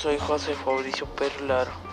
soy José Fabricio Perlaro.